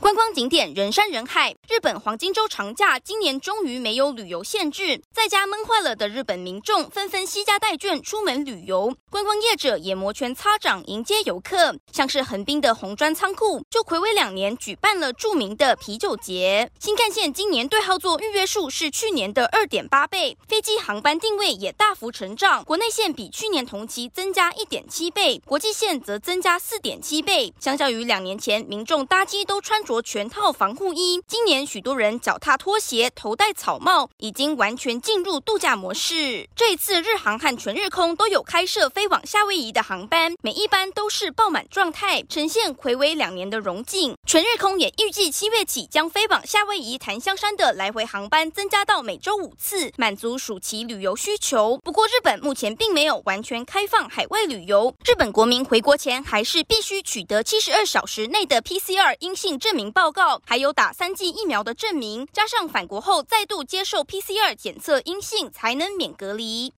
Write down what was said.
观光景点人山人海，日本黄金周长假今年终于没有旅游限制，在家闷坏了的日本民众纷纷携家带眷出门旅游，观光业者也摩拳擦掌迎接游客，像是横滨的红砖仓库就睽违两年举办了著名的啤酒节。新干线今年对号座预约数是去年的二点八倍，飞机航班定位也大幅成长，国内线比去年同期增加一点七倍，国际线则增加四点七倍。相较于两年前，民众搭机都穿着全套防护衣，今年许多人脚踏拖鞋，头戴草帽，已经完全进入度假模式。这一次，日航和全日空都有开设飞往夏威夷的航班，每一班都是爆满状态，呈现睽违两年的荣景。全日空也预计七月起将飞往夏威夷檀香山的来回航班增加到每周五次，满足暑期旅游需求。不过，日本目前并没有完全开放海外旅游，日本国民回国前还是必须取得七十二小时内的 PCR 阴性证明报告。还有打三剂疫苗的证明，加上返国后再度接受 PCR 检测阴性，才能免隔离。